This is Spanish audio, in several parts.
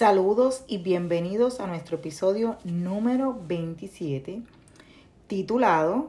Saludos y bienvenidos a nuestro episodio número 27 titulado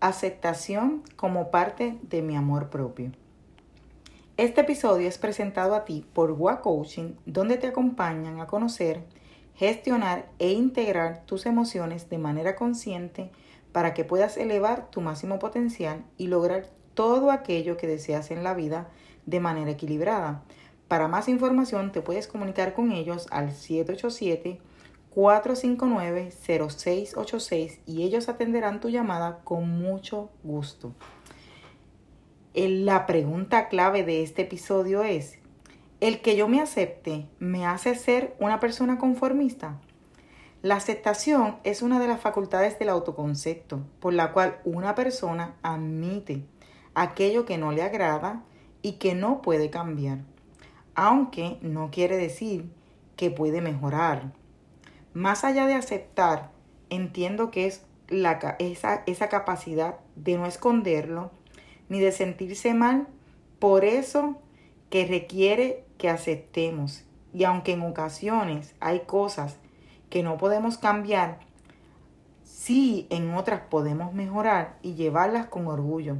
Aceptación como parte de mi amor propio. Este episodio es presentado a ti por WA Coaching, donde te acompañan a conocer, gestionar e integrar tus emociones de manera consciente para que puedas elevar tu máximo potencial y lograr todo aquello que deseas en la vida de manera equilibrada para más información te puedes comunicar con ellos al 787-459-0686 y ellos atenderán tu llamada con mucho gusto. La pregunta clave de este episodio es, ¿el que yo me acepte me hace ser una persona conformista? La aceptación es una de las facultades del autoconcepto, por la cual una persona admite aquello que no le agrada y que no puede cambiar aunque no quiere decir que puede mejorar. Más allá de aceptar, entiendo que es la, esa, esa capacidad de no esconderlo ni de sentirse mal, por eso que requiere que aceptemos. Y aunque en ocasiones hay cosas que no podemos cambiar, sí en otras podemos mejorar y llevarlas con orgullo.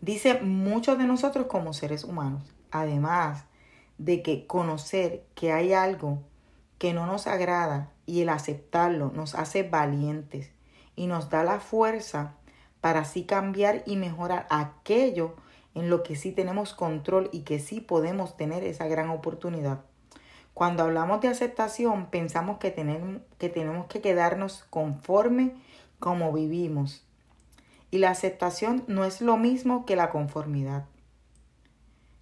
Dice muchos de nosotros como seres humanos. Además de que conocer que hay algo que no nos agrada y el aceptarlo nos hace valientes y nos da la fuerza para así cambiar y mejorar aquello en lo que sí tenemos control y que sí podemos tener esa gran oportunidad. Cuando hablamos de aceptación, pensamos que tenemos que, tenemos que quedarnos conforme como vivimos. Y la aceptación no es lo mismo que la conformidad.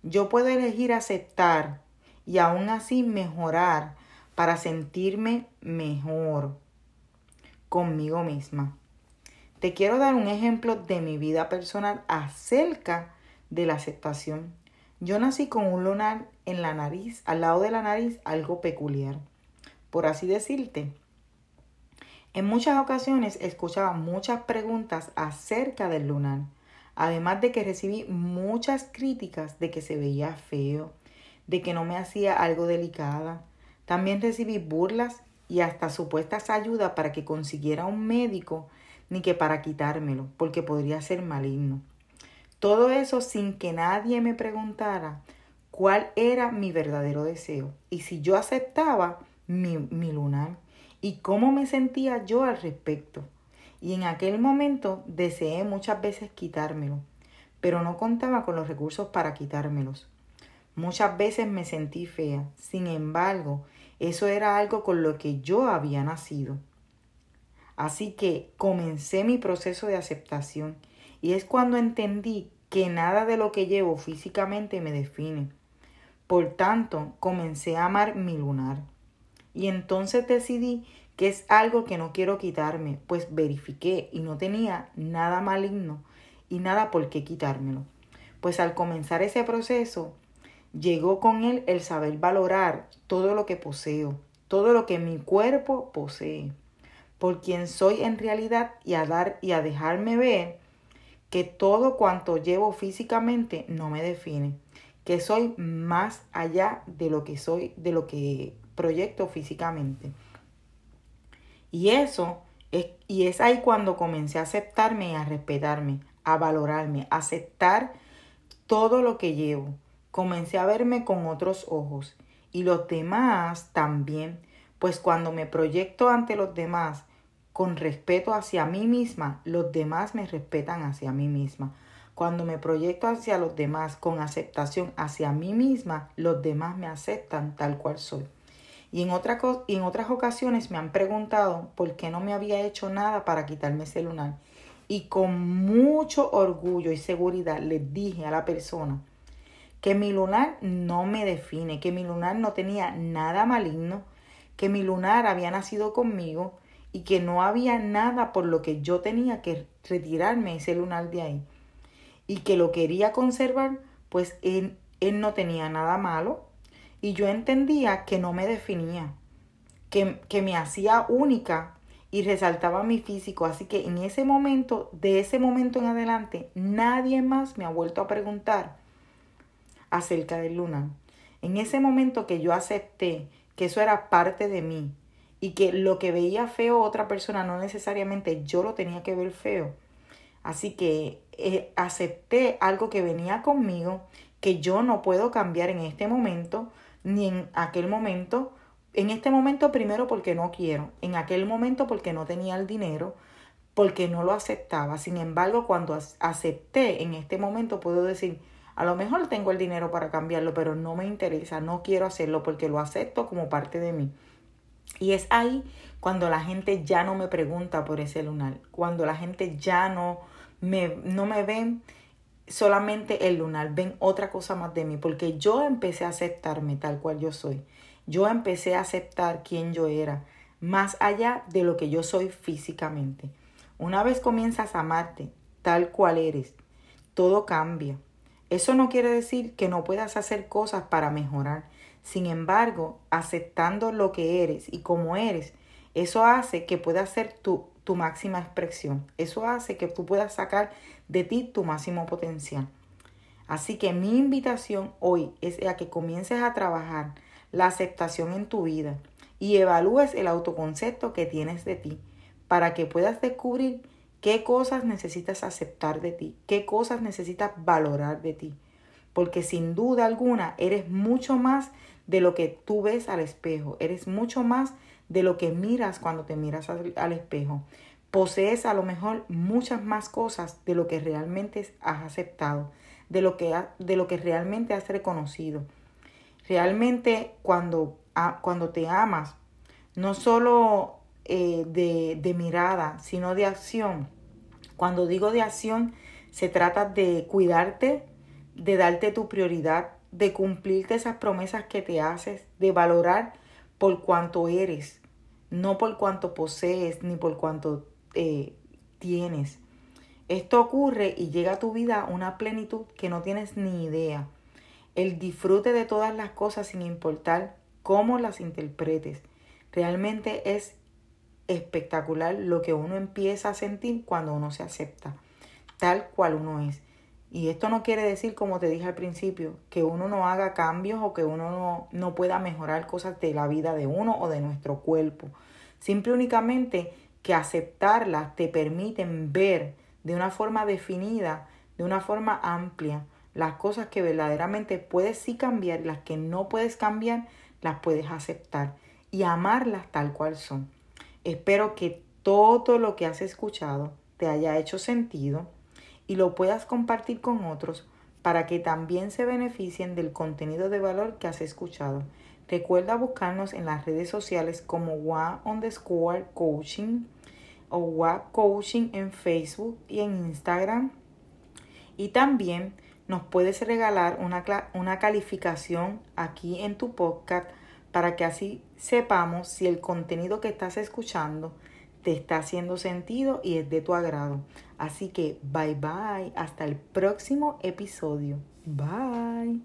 Yo puedo elegir aceptar y aún así mejorar para sentirme mejor conmigo misma. Te quiero dar un ejemplo de mi vida personal acerca de la aceptación. Yo nací con un lunar en la nariz, al lado de la nariz, algo peculiar, por así decirte. En muchas ocasiones escuchaba muchas preguntas acerca del lunar Además de que recibí muchas críticas de que se veía feo, de que no me hacía algo delicada. También recibí burlas y hasta supuestas ayudas para que consiguiera un médico, ni que para quitármelo, porque podría ser maligno. Todo eso sin que nadie me preguntara cuál era mi verdadero deseo y si yo aceptaba mi, mi lunar y cómo me sentía yo al respecto y en aquel momento deseé muchas veces quitármelo, pero no contaba con los recursos para quitármelos. Muchas veces me sentí fea, sin embargo, eso era algo con lo que yo había nacido. Así que comencé mi proceso de aceptación y es cuando entendí que nada de lo que llevo físicamente me define. Por tanto, comencé a amar mi lunar. Y entonces decidí que es algo que no quiero quitarme, pues verifiqué y no tenía nada maligno y nada por qué quitármelo. Pues al comenzar ese proceso, llegó con él el saber valorar todo lo que poseo, todo lo que mi cuerpo posee, por quien soy en realidad y a dar y a dejarme ver que todo cuanto llevo físicamente no me define, que soy más allá de lo que soy, de lo que proyecto físicamente. Y eso es, y es ahí cuando comencé a aceptarme y a respetarme, a valorarme, a aceptar todo lo que llevo. Comencé a verme con otros ojos y los demás también, pues cuando me proyecto ante los demás con respeto hacia mí misma, los demás me respetan hacia mí misma. Cuando me proyecto hacia los demás con aceptación hacia mí misma, los demás me aceptan tal cual soy. Y en, y en otras ocasiones me han preguntado por qué no me había hecho nada para quitarme ese lunar. Y con mucho orgullo y seguridad les dije a la persona que mi lunar no me define, que mi lunar no tenía nada maligno, que mi lunar había nacido conmigo y que no había nada por lo que yo tenía que retirarme ese lunar de ahí. Y que lo quería conservar, pues él, él no tenía nada malo, y yo entendía que no me definía, que, que me hacía única y resaltaba mi físico. Así que en ese momento, de ese momento en adelante, nadie más me ha vuelto a preguntar acerca del luna. En ese momento que yo acepté que eso era parte de mí y que lo que veía feo otra persona no necesariamente yo lo tenía que ver feo. Así que eh, acepté algo que venía conmigo, que yo no puedo cambiar en este momento, ni en aquel momento. En este momento primero porque no quiero, en aquel momento porque no tenía el dinero, porque no lo aceptaba. Sin embargo, cuando acepté en este momento puedo decir, a lo mejor tengo el dinero para cambiarlo, pero no me interesa, no quiero hacerlo porque lo acepto como parte de mí. Y es ahí cuando la gente ya no me pregunta por ese lunar, cuando la gente ya no me, no me solamente el lunar, ven otra cosa más de mí, porque yo empecé a aceptarme tal cual yo soy. Yo empecé a aceptar quién yo era, más allá de lo que yo soy físicamente. Una vez comienzas a amarte tal cual eres, todo cambia. Eso no quiere decir que no puedas hacer cosas para mejorar. Sin embargo, aceptando lo que eres y como eres, eso hace que puedas ser tu, tu máxima expresión. Eso hace que tú puedas sacar de ti tu máximo potencial. Así que mi invitación hoy es a que comiences a trabajar la aceptación en tu vida y evalúes el autoconcepto que tienes de ti para que puedas descubrir qué cosas necesitas aceptar de ti, qué cosas necesitas valorar de ti. Porque sin duda alguna eres mucho más de lo que tú ves al espejo, eres mucho más de lo que miras cuando te miras al, espejo posees a lo mejor muchas más cosas de lo que realmente has aceptado, de lo que, de lo que realmente has reconocido. Realmente cuando, cuando te amas, no solo eh, de, de mirada, sino de acción. Cuando digo de acción, se trata de cuidarte, de darte tu prioridad, de cumplirte esas promesas que te haces, de valorar por cuanto eres, no por cuanto posees ni por cuanto eh, tienes. Esto ocurre y llega a tu vida una plenitud que no tienes ni idea. El disfrute de todas las cosas sin importar cómo las interpretes. Realmente es espectacular lo que uno empieza a sentir cuando uno se acepta, tal cual uno es. Y esto no quiere decir, como te dije al principio, que uno no haga cambios o que uno no, no pueda mejorar cosas de la vida de uno o de nuestro cuerpo. Simple únicamente que aceptarlas te permiten ver de una forma definida, de una forma amplia, las cosas que verdaderamente puedes sí cambiar las que no puedes cambiar, las puedes aceptar y amarlas tal cual son. Espero que todo lo que has escuchado te haya hecho sentido y lo puedas compartir con otros para que también se beneficien del contenido de valor que has escuchado. Recuerda buscarnos en las redes sociales como One underscore coaching o WA coaching en Facebook y en Instagram. Y también nos puedes regalar una, una calificación aquí en tu podcast para que así sepamos si el contenido que estás escuchando te está haciendo sentido y es de tu agrado. Así que bye bye, hasta el próximo episodio. Bye.